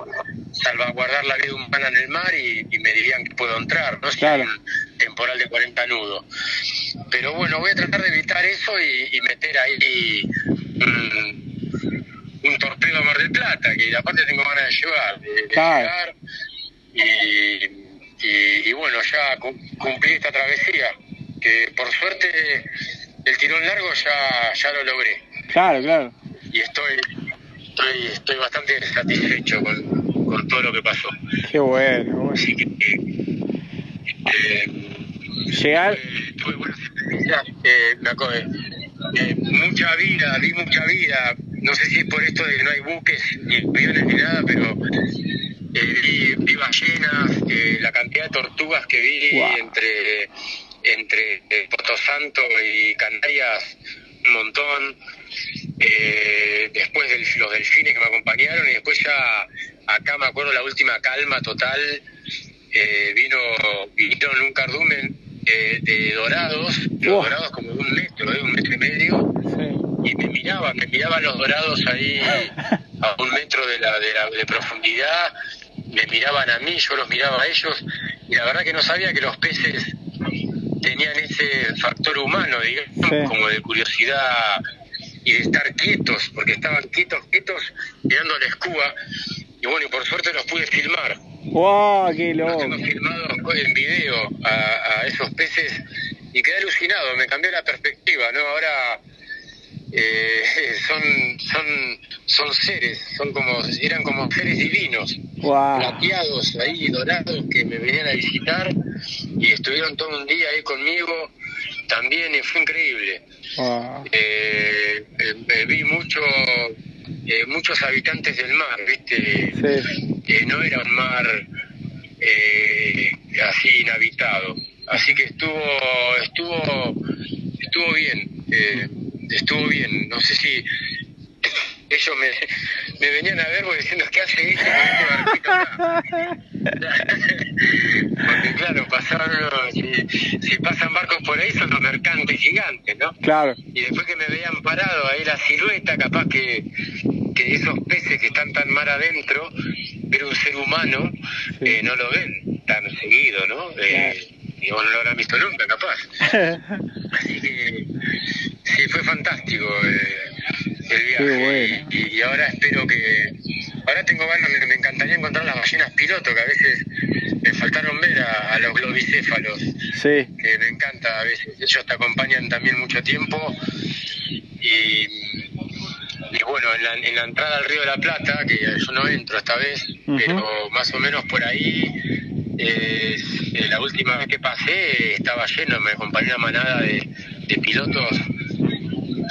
salvaguardar la vida humana en el mar y, me dirían que puedo entrar, no sé, un temporal de 40 nudos. Pero bueno, voy a tratar de evitar eso y, meter ahí un torpedo a Mar del Plata, que aparte tengo ganas de llevar, de, llegar. Y, bueno, ya cumplí esta travesía, que por suerte el tirón largo ya, ya lo logré. Claro, claro. Y estoy, estoy, estoy bastante satisfecho con, con todo lo que pasó. Qué bueno. Así que, eh, llegar. Tuve, buenas experiencias, eh, me eh, mucha vida, vi mucha vida, no sé si es por esto de que no hay buques, ni aviones, ni nada, pero eh, vi, ballenas, eh, la cantidad de tortugas que vi entre, entre eh, Puerto Santo y Canarias, un montón. después los delfines que me acompañaron y después ya acá me acuerdo la última calma total, vino vinieron un cardumen de dorados, dorados como de un metro, de un metro y medio y me miraban, me miraban los dorados ahí (laughs) a un metro de, la, de, la, de profundidad, me miraban a mí, yo los miraba a ellos, y la verdad que no sabía que los peces tenían ese factor humano, digamos, como de curiosidad y de estar quietos, porque estaban quietos, quietos, mirando la escuba, y bueno, y por suerte los pude filmar. ¡Wow! ¡Qué loco! Los tengo filmados en video a, a esos peces y quedé alucinado, me cambió la perspectiva, ¿no? Ahora eh, (laughs) son, son, son seres, son como, eran como seres divinos, plateados ahí, dorados, que me venían a visitar y estuvieron todo un día ahí conmigo también y fue increíble. Eh, eh, vi mucho, muchos habitantes del mar, ¿viste? no era un mar así inhabitado. Así que estuvo, estuvo, estuvo bien estuvo bien. No sé si ellos me, me venían a ver diciendo, ¿qué hace este barquito acá? (laughs) Porque claro, pasaron, si, si, pasan barcos por ahí son los mercantes gigantes, ¿no? Claro. Y después que me veían parado ahí la silueta, capaz que, que esos peces que están tan mar adentro, pero un ser humano, eh, no lo ven tan seguido, ¿no? Eh, y vos no lo habrán visto nunca, capaz. (laughs) Así que sí, fue fantástico eh, el viaje. y, ahora espero que. Ahora tengo ganas, me, encantaría encontrar las ballenas piloto, que a veces me faltaron ver a, los globicéfalos. Sí. Que me encanta a veces. Ellos te acompañan también mucho tiempo. Y, y bueno, en la, en la, entrada al Río de la Plata, que yo no entro esta vez, pero más o menos por ahí. Eh, la última vez que pasé estaba lleno, me acompañó una manada de, de pilotos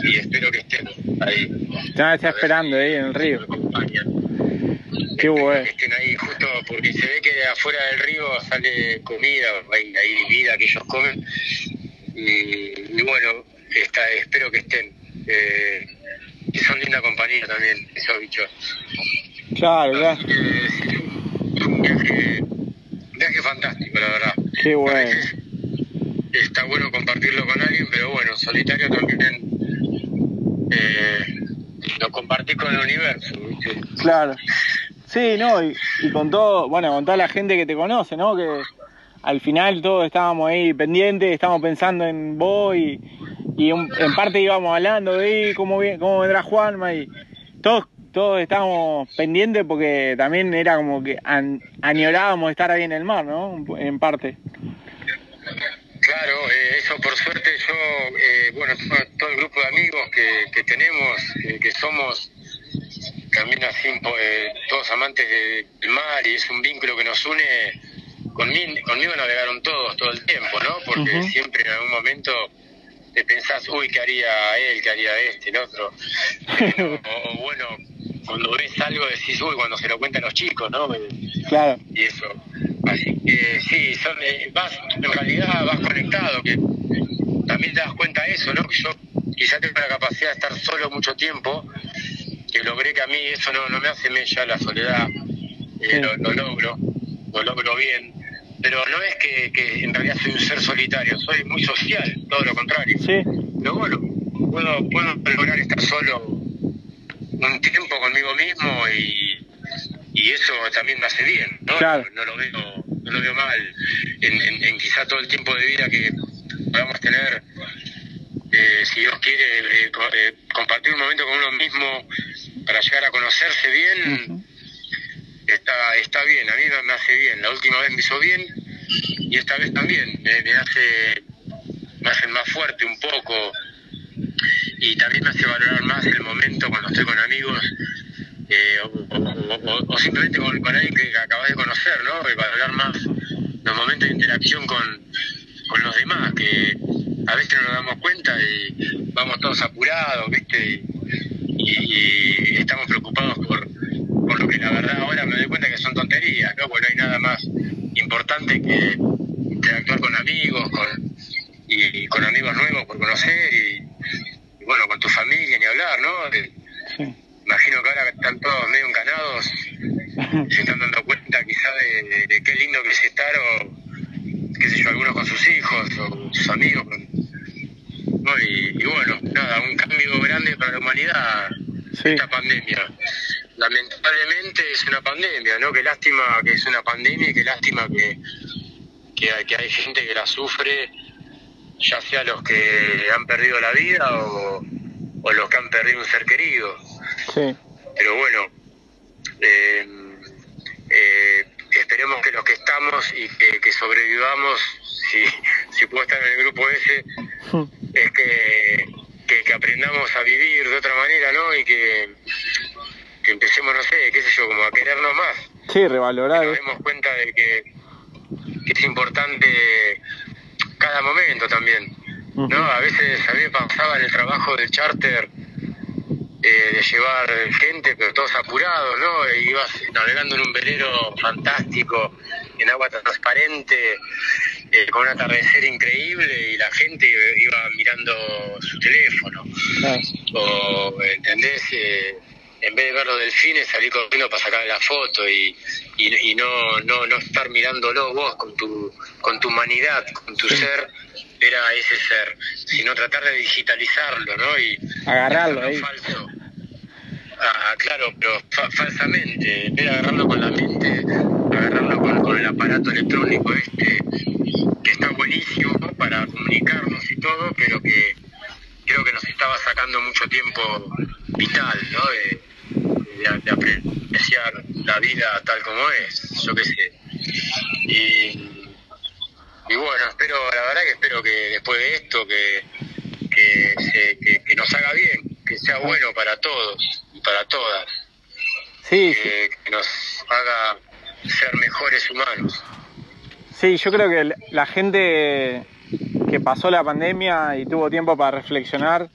y espero que estén ahí. Ya está esperando ahí en el río. Qué bueno. Que estén ahí justo porque se ve que afuera del río sale comida, hay, hay vida que ellos comen. Y, bueno, está, espero que estén. Eh, que son linda compañía también, esos bichos. Claro, claro. un viaje, viaje fantástico, la verdad. Qué bueno. Está bueno compartirlo con alguien, pero bueno, solitario también eh, lo compartí con el universo. Claro. Sí, no, y, con todo, bueno, con toda la gente que te conoce, ¿no? Que al final todos estábamos ahí pendientes, estábamos pensando en vos y, en parte íbamos hablando de cómo, cómo vendrá Juanma y todos, todos estábamos pendientes porque también era como que añorábamos estar ahí en el mar, ¿no? En parte. Claro, eh, eso por suerte yo, eh, bueno, todo, el grupo de amigos que, tenemos, que somos también así, eh, todos amantes del mar y es un vínculo que nos une, conmigo, conmigo navegaron todos, todo el tiempo, ¿no? Porque siempre en algún momento te pensás, uy, ¿qué haría él? ¿Qué haría este, el otro? (laughs) o, bueno, cuando ves algo decís, uy, cuando se lo cuentan los chicos, ¿no? Claro. Y eso. Así que sí, son, eh, vas, en realidad vas conectado, que también te das cuenta de eso, ¿no? Que yo quizás tengo la capacidad de estar solo mucho tiempo, que logré que a mí eso no, no me hace mella la soledad, eh, lo, logro, lo logro bien, pero no es que, que, en realidad soy un ser solitario, soy muy social, todo lo contrario. Sí. Bueno, puedo, puedo lograr estar solo un tiempo conmigo mismo y y eso también me hace bien, ¿no? No, lo veo no lo veo mal. En, en, quizá todo el tiempo de vida que podamos tener, eh, si Dios quiere, eh, eh, compartir un momento con uno mismo para llegar a conocerse bien, está, está bien, a mí me, hace bien, la última vez me hizo bien y esta vez también, me, me hace, me hace más fuerte un poco y también me hace valorar más el momento cuando estoy con amigos eh, o, simplemente con, alguien que acabas de conocer, ¿no? Y valorar más los momentos de interacción con, con los demás, que a veces no nos damos cuenta y vamos todos apurados, ¿viste? Y, estamos preocupados por, por lo que la verdad ahora me doy cuenta que son tonterías, ¿no? Porque no hay nada más importante que interactuar con amigos, con, y, con amigos nuevos por conocer y, bueno, con tu familia ni hablar, ¿no? Imagino que ahora están todos medio encanados, (laughs) se están dando cuenta quizá de, qué lindo que es estar, o qué sé yo, algunos con sus hijos o sus amigos. Y, bueno, nada, un cambio grande para la humanidad esta pandemia. Lamentablemente es una pandemia, ¿no? Qué lástima que es una pandemia y qué lástima que, que, hay, que hay gente que la sufre, ya sea los que han perdido la vida o, o los que han perdido un ser querido pero bueno, eh, eh, esperemos que los que estamos y que, sobrevivamos, si, si puedo estar en el grupo ese, es que, que, aprendamos a vivir de otra manera, ¿no? Y que, que empecemos, no sé, qué sé yo, como a querernos más. Sí, revalorar. Que nos demos cuenta de que, que es importante cada momento también. ¿no? A veces a mí me pasaba en el trabajo del charter eh, de llevar gente, pero todos apurados, ¿no? E ibas navegando en un velero fantástico, en agua transparente, eh, con un atardecer increíble y la gente iba mirando su teléfono. O, ¿entendés? Eh, en vez de ver los delfines, salir corriendo para sacar la foto y, y, no, no, no estar mirándolo vos con tu, con tu humanidad, con tu ser era ese ser, sino tratar de digitalizarlo, ¿no? Y agarrarlo ahí. Falso. Ah, claro, pero falsamente, en agarrarlo con la mente, agarrarlo con, el aparato electrónico este, que está buenísimo para comunicarnos y todo, pero que creo que nos estaba sacando mucho tiempo vital, ¿no? De, apreciar la vida tal como es, yo qué sé. Y, y bueno, espero, la verdad que espero que después de esto, que, que, que, nos haga bien, que sea bueno para todos y para todas. Sí, que, nos haga ser mejores humanos. Sí, yo creo que la gente que pasó la pandemia y tuvo tiempo para reflexionar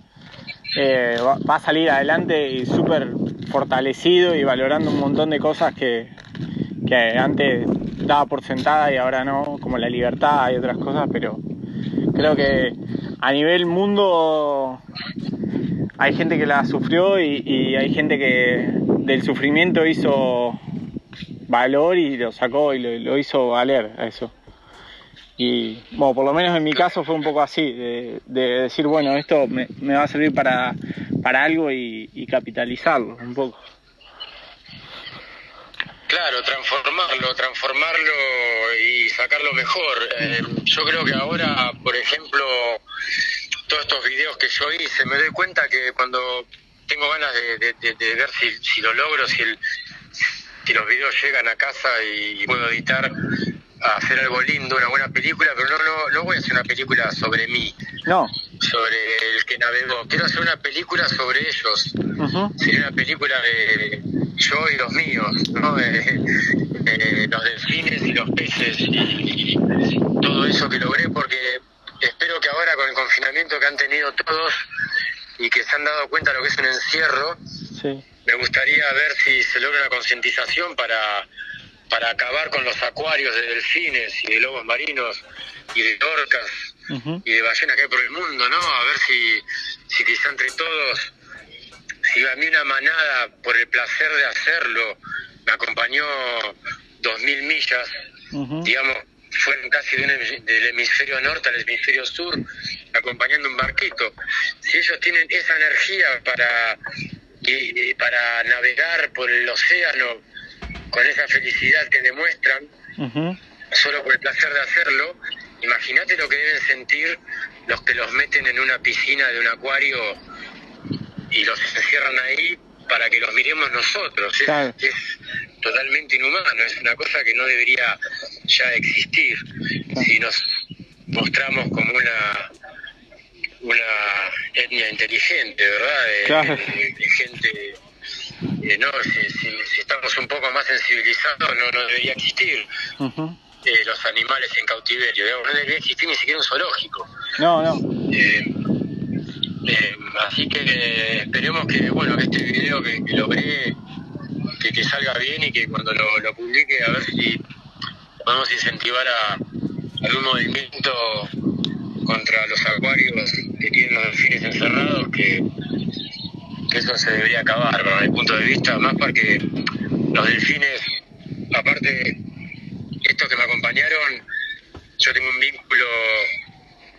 eh, va, a salir adelante y súper fortalecido y valorando un montón de cosas que, que antes por sentada y ahora no, como la libertad y otras cosas, pero creo que a nivel mundo hay gente que la sufrió y, hay gente que del sufrimiento hizo valor y lo sacó y lo, hizo valer a eso. Y bueno, por lo menos en mi caso fue un poco así, de, decir, bueno, esto me, va a servir para, para algo y capitalizarlo un poco. Claro, transformarlo, transformarlo y sacarlo mejor. Eh, yo creo que ahora, por ejemplo, todos estos videos que yo hice, me doy cuenta que cuando tengo ganas de, ver si, lo logro, si, el, si los videos llegan a casa y puedo editar, a hacer algo lindo, una buena película, pero no, no, no voy a hacer una película sobre mí. No. Sobre el que navegó. Quiero hacer una película sobre ellos. Sería una película de yo y los míos, ¿no? los delfines y los peces y, todo eso que logré porque espero que ahora con el confinamiento que han tenido todos y que se han dado cuenta de lo que es un encierro, me gustaría ver si se logra una concientización para, para acabar con los acuarios de delfines y de lobos marinos y de orcas y de ballenas que hay por el mundo, ¿no? A ver si, si quizá entre todos si a mí una manada, por el placer de hacerlo, me acompañó dos mil millas, digamos, fueron casi del hemisferio norte al hemisferio sur, acompañando un barquito. Si ellos tienen esa energía para, para navegar por el océano con esa felicidad que demuestran, solo por el placer de hacerlo, imagínate lo que deben sentir los que los meten en una piscina de un acuario y los encierran ahí para que los miremos nosotros. Es, totalmente inhumano, es una cosa que no debería ya existir. Si nos mostramos como una una etnia inteligente, ¿verdad? De, gente, eh, no, si, estamos un poco más sensibilizados no, no debería existir. Eh, los animales en cautiverio, no debería existir ni siquiera un zoológico. No, no. Eh, así que esperemos que bueno que este video que, logré que, salga bien y que cuando lo, publique a ver si podemos incentivar a algún movimiento contra los acuarios que tienen los delfines encerrados que, eso se debería acabar desde mi punto de vista más porque los delfines aparte estos que me acompañaron yo tengo un vínculo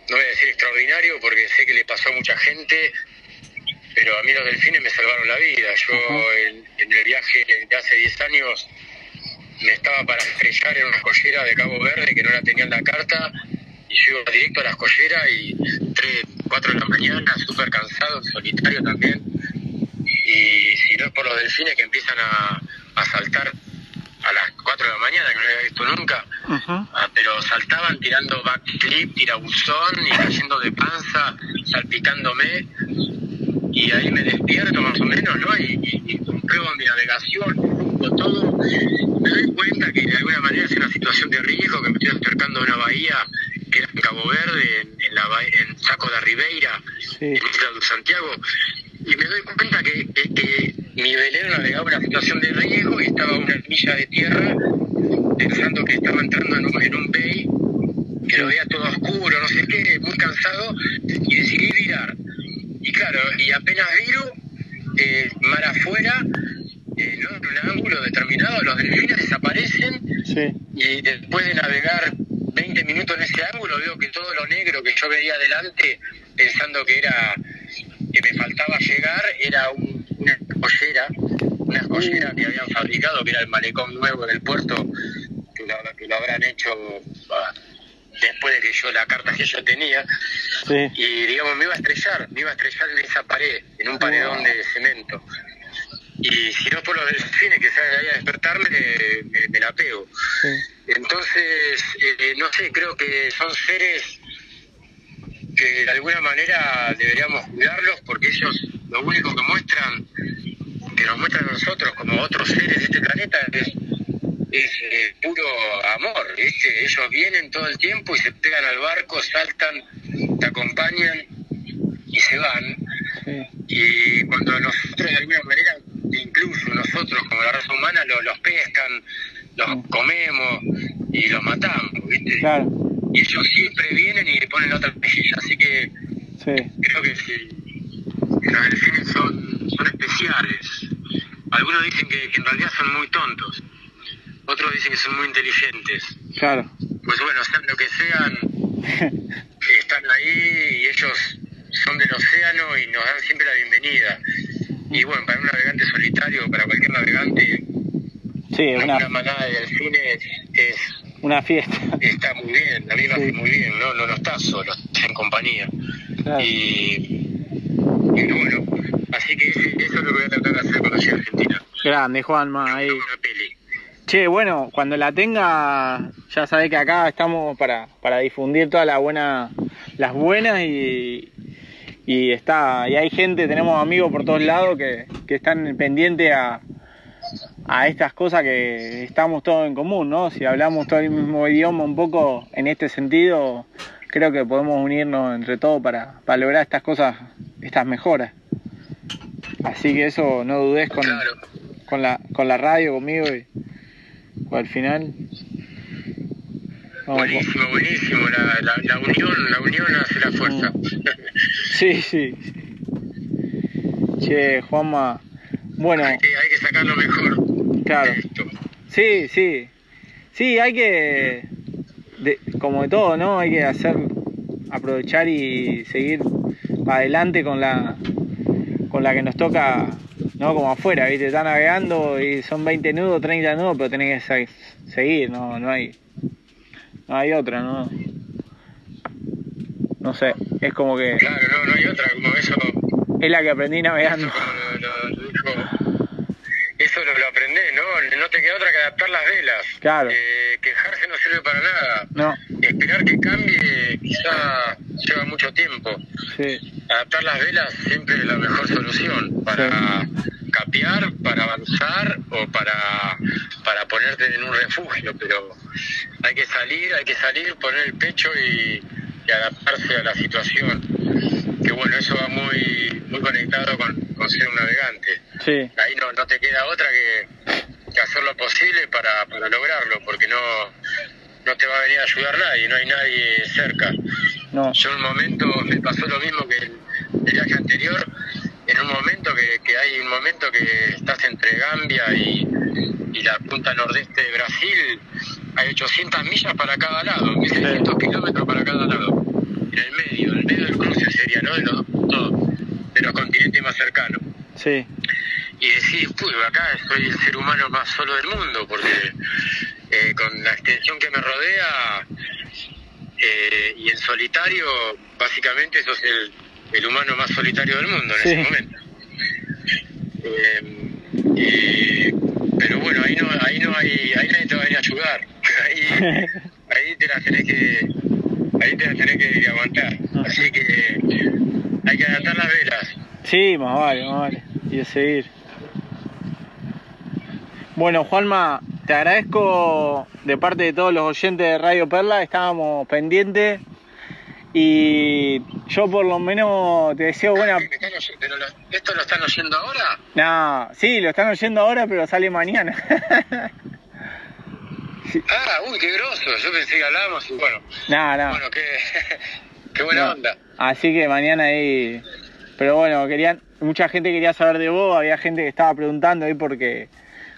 no voy a decir extraordinario porque sé que le pasó a mucha gente, pero a mí los delfines me salvaron la vida. Yo en, el viaje de hace 10 años me estaba para estrellar en una escollera de Cabo Verde que no la tenía en la carta y yo iba directo a la escollera y 3, 4 de la mañana, súper cansado, solitario también. Y si no es por los delfines que empiezan a, a saltar a las 4 de la mañana, que no había visto nunca, ah, pero saltaban tirando backflip, tirabuzón y cayendo de panza, salpicándome, y ahí me despierto más o menos, ¿no? Y, y, compruebo mi navegación, todo, me doy cuenta que de alguna manera es una situación de riesgo, que me estoy acercando a una bahía que era en Cabo Verde, en, la, en Saco de Ribeira, en Isla de Santiago, y me doy cuenta que, que, mi velero navegaba una situación de riesgo y estaba a una milla de tierra pensando que estaba entrando en un, en un bay que lo veía todo oscuro, no sé qué, muy cansado, y decidí virar. Y claro, y apenas viro, eh, mar afuera, eh, en un ángulo determinado, los delfines desaparecen, y después de navegar 20 minutos en ese ángulo, veo que todo lo negro que yo veía adelante, pensando que era me faltaba llegar era una escollera, una escollera que habían fabricado, que era el malecón nuevo del puerto, que lo, habrán hecho después de que yo la carta que yo tenía. Y digamos, me iba a estrellar, me iba a estrellar en esa pared, en un paredón de cemento. Y si no por los delfines que salen ahí a despertarme, me, la pego. Entonces, eh, no sé, creo que son seres que de alguna manera deberíamos cuidarlos porque ellos lo único que muestran, que nos muestran a nosotros como otros seres de este planeta es, eh, puro amor. Ellos vienen todo el tiempo y se pegan al barco, saltan, te acompañan y se van. Y cuando nosotros de alguna manera, incluso nosotros como la raza humana, los, pescan, los comemos y los matamos, ¿viste? Y ellos siempre vienen y le ponen la otra mejilla, así que creo que sí, los delfines son, son especiales. Algunos dicen que, en realidad son muy tontos, otros dicen que son muy inteligentes. Claro. Pues bueno, sean lo que sean, (laughs) están ahí y ellos son del océano y nos dan siempre la bienvenida. Y bueno, para un navegante solitario, para cualquier navegante, Sí, una, una manada de delfines es una fiesta. Está muy bien, a mí me hace muy bien, no, no, no estás solo, estás en compañía. Y, y bueno, así que eso es lo que voy a tratar de hacer cuando llegue a Argentina. Grande, Juanma, ahí. Che, bueno, cuando la tenga, ya sabés que acá estamos para, para difundir todas las buenas, las buenas y, y está, y hay gente, tenemos amigos por todos lados que, que están pendientes a, a estas cosas que estamos todos en común, ¿no? Si hablamos todo el mismo idioma un poco en este sentido, creo que podemos unirnos entre todos para, para lograr estas cosas, estas mejoras. Así que eso no dudes con, con, la, con la radio, conmigo y al final. buenísimo, buenísimo, la, la, la, unión, la unión hace la fuerza. (laughs) Sí, sí. Che, Juanma, bueno. Hay que, hay que sacar lo mejor. Claro. Sí, sí. Sí, hay que, de, como de todo, ¿no? Hay que hacer, aprovechar y seguir adelante con la, con la que nos toca, ¿no? Como afuera, ¿viste? Está navegando y son 20 nudos, 30 nudos, pero tenés que seguir, ¿no? No hay, no hay otra, ¿no? No sé, es como que... Claro, no, no hay otra, como eso... Es la que aprendí navegando. Eso, lo, lo, lo, eso lo, lo aprendés, queda otra que adaptar las velas. Claro. Eh, quejarse no sirve para nada. No. Esperar que cambie quizá lleva mucho tiempo. Sí. Adaptar las velas siempre es la mejor solución para sí. capear, para avanzar o para, para ponerte en un refugio. Pero hay que salir, hay que salir, poner el pecho y, y adaptarse a la situación. Que bueno, eso va muy, muy conectado con, con ser un navegante. Sí. Ahí no, no te queda otra que, que hacer lo posible para, para lograrlo, porque no, no te va a venir a ayudar nadie, no hay nadie cerca. No. Yo en un momento me pasó lo mismo que el, el viaje anterior, en un momento que, que, hay un momento que estás entre Gambia y, y la punta nordeste de Brasil, hay 800 millas para cada lado, 1600 sí. kilómetros para cada lado, en el medio, en el medio del cruce sería, ¿no? De los, no, de los continentes más cercanos. Sí. Y decís, pues acá soy el ser humano más solo del mundo, porque eh, con la extensión que me rodea eh, y en solitario, básicamente sos el, el, humano más solitario del mundo en sí. ese momento. Eh, y, pero bueno, ahí no, ahí no hay, ahí nadie te va a a ayudar. (laughs) Ahí, ahí te las tenés que, ahí te las tenés que aguantar. Así que hay que adaptar las velas. Sí, más vale, más vale. Y a seguir. Bueno, Juanma, te agradezco de parte de todos los oyentes de Radio Perla, estábamos pendientes y yo por lo menos te deseo buena... ¿Esto lo están oyendo ahora? No, sí, lo están oyendo ahora, pero sale mañana. (laughs) Ah, uy, qué groso, yo pensé que hablábamos y bueno. No, no. Bueno, qué, (laughs) qué buena no. onda. Así que mañana ahí... Pero bueno, querían, mucha gente quería saber de vos, había gente que estaba preguntando ahí porque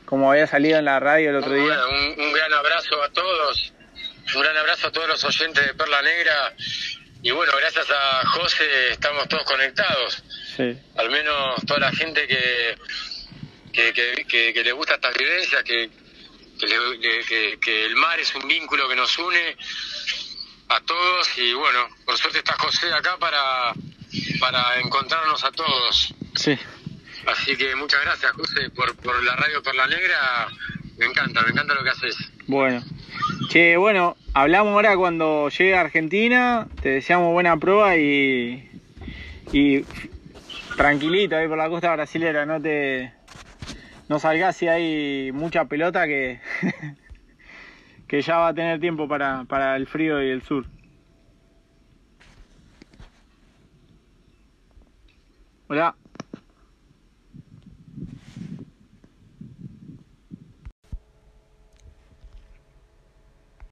como había salido en la radio el otro día. Un, un, gran abrazo a todos, un gran abrazo a todos los oyentes de Perla Negra. Y bueno, gracias a José estamos todos conectados. Sí. Al menos toda la gente que, que, que, que, que le gusta estas vivencias, que el mar es un vínculo que nos une a todos. Y bueno, por suerte está José acá para, para encontrarnos a todos. Sí. Así que muchas gracias, José, por, por la radio Perla Negra. Me encanta, me encanta lo que haces. Bueno. Che, bueno, hablamos ahora cuando llegue a Argentina. Te deseamos buena prueba y. Y tranquilito ahí por la costa brasilera, no te. No salgas si hay mucha pelota que. (laughs) que ya va a tener tiempo para, para el frío y el sur. Hola.